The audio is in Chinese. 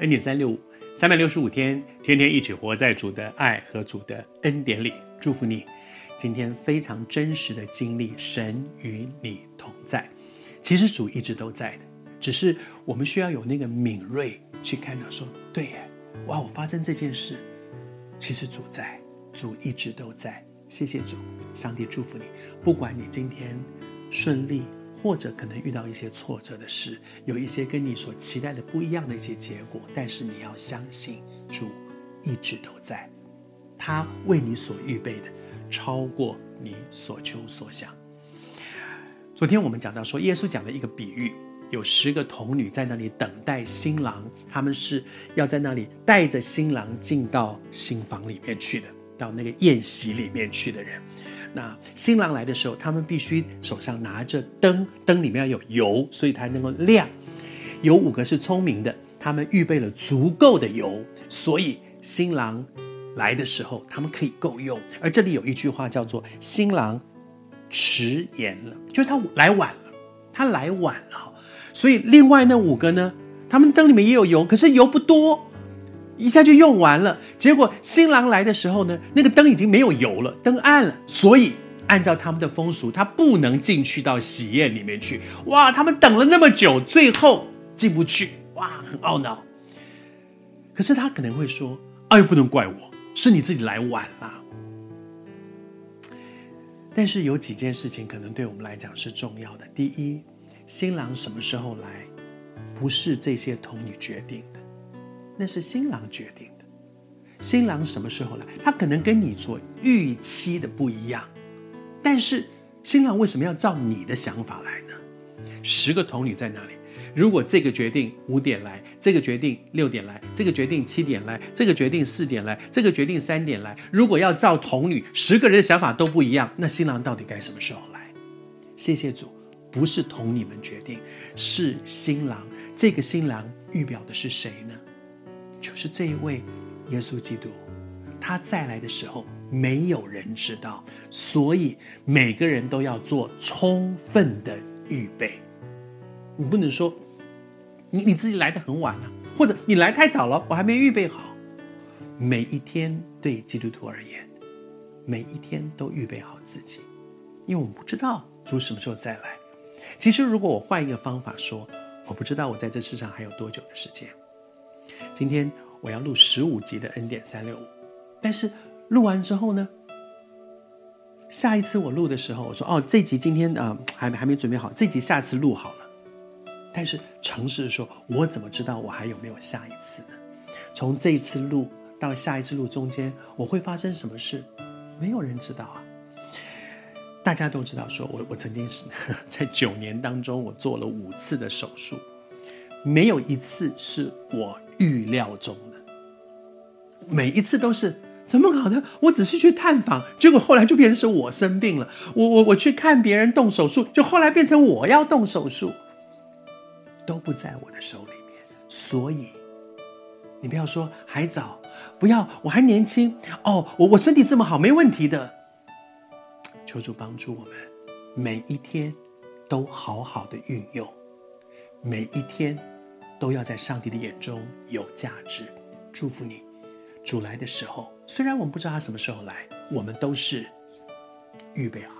恩典三六五，三百六十五天，天天一起活在主的爱和主的恩典里。祝福你，今天非常真实的经历神与你同在。其实主一直都在的，只是我们需要有那个敏锐去看到说，说对耶，哇，我发生这件事，其实主在，主一直都在。谢谢主，上帝祝福你。不管你今天顺利，或者可能遇到一些挫折的事，有一些跟你所期待的不一样的一些结果，但是你要相信主一直都在，他为你所预备的超过你所求所想。昨天我们讲到说，耶稣讲的一个比喻，有十个童女在那里等待新郎，他们是要在那里带着新郎进到新房里面去的。到那个宴席里面去的人，那新郎来的时候，他们必须手上拿着灯，灯里面要有油，所以才能够亮。有五个是聪明的，他们预备了足够的油，所以新郎来的时候，他们可以够用。而这里有一句话叫做“新郎迟延了”，就是他来晚了，他来晚了。所以另外那五个呢，他们灯里面也有油，可是油不多。一下就用完了，结果新郎来的时候呢，那个灯已经没有油了，灯暗了，所以按照他们的风俗，他不能进去到喜宴里面去。哇，他们等了那么久，最后进不去，哇，很懊恼。可是他可能会说：“哎，不能怪我，是你自己来晚了。”但是有几件事情可能对我们来讲是重要的。第一，新郎什么时候来，不是这些童女决定的。那是新郎决定的。新郎什么时候来？他可能跟你所预期的不一样，但是新郎为什么要照你的想法来呢？十个童女在哪里？如果这个决定五点来，这个决定六点来，这个决定七点来，这个决定四点来，这个决定三点来，如果要照童女十个人的想法都不一样，那新郎到底该什么时候来？谢谢主，不是童女们决定，是新郎。这个新郎预表的是谁呢？就是这一位耶稣基督，他再来的时候，没有人知道，所以每个人都要做充分的预备。你不能说你你自己来的很晚了，或者你来太早了，我还没预备好。每一天对基督徒而言，每一天都预备好自己，因为我们不知道主什么时候再来。其实，如果我换一个方法说，我不知道我在这世上还有多久的时间。今天我要录十五集的 N 点三六五，但是录完之后呢，下一次我录的时候，我说哦，这集今天啊、还没还没准备好，这集下次录好了。但是诚实的说，我怎么知道我还有没有下一次呢？从这一次录到下一次录中间，我会发生什么事？没有人知道啊。大家都知道，说我我曾经是 在九年当中，我做了五次的手术，没有一次是我。预料中的，每一次都是怎么搞的？我只是去探访，结果后来就变成是我生病了。我我我去看别人动手术，就后来变成我要动手术，都不在我的手里面。所以，你不要说还早，不要，我还年轻哦，我我身体这么好，没问题的。求主帮助我们，每一天都好好的运用，每一天。都要在上帝的眼中有价值。祝福你，主来的时候，虽然我们不知道他什么时候来，我们都是预备好。